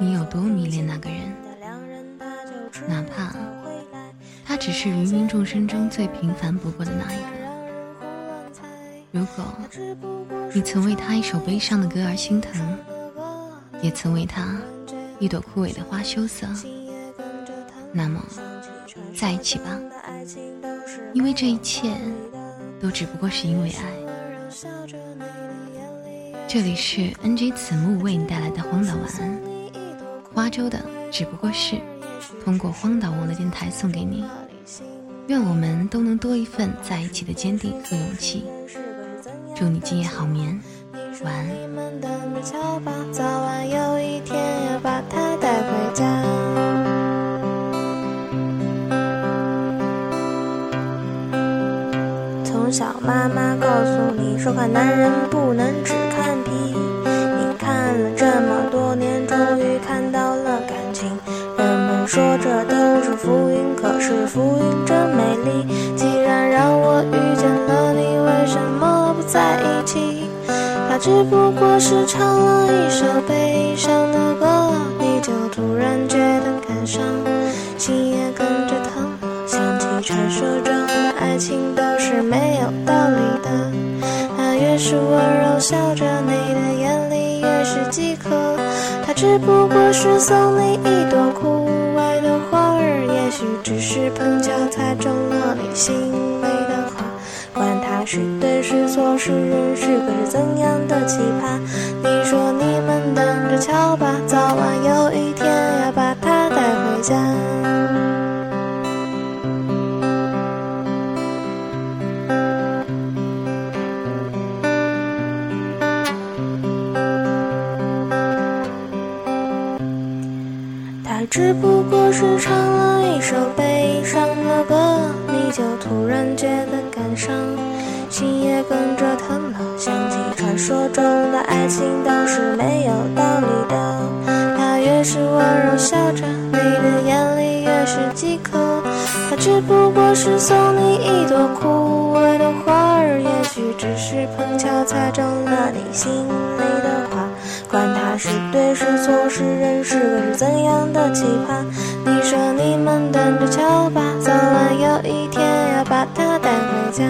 你有多迷恋那个人？哪怕他只是芸芸众生中最平凡不过的那一个。如果你曾为他一首悲伤的歌而心疼，也曾为他一朵枯萎的花羞涩，那么在一起吧，因为这一切都只不过是因为爱。这里是 NG 子木为你带来的荒岛晚安，花粥的只不过是通过荒岛网络电台送给你。愿我们都能多一份在一起的坚定和勇气。祝你今夜好眠，晚安。早晚有一天要把它带回家。从小妈妈告诉你说，看男人不能只看皮。是浮云真美丽。既然让我遇见了你，为什么不在一起？他只不过是唱了一首悲伤的歌，你就突然觉得感伤，心也跟着疼了。想起传说中的爱情都是没有道理的，他越是温柔笑着，你的眼里越是饥渴。他只不过是送你一朵枯，许只是碰巧猜中了你心里的花。管他是对是错，是人是鬼是怎样的奇葩？他只不过是唱了一首悲伤的歌，你就突然觉得感伤，心也跟着疼了。想起传说中的爱情都是没有道理的，他越是温柔笑着，你的眼里越是饥渴。他只不过是送你一朵枯萎的花儿，也许只是碰巧踩中了你心。是对是错，是人是鬼是怎样的奇葩？你说你们等着瞧吧，早晚有一天要把它带回家。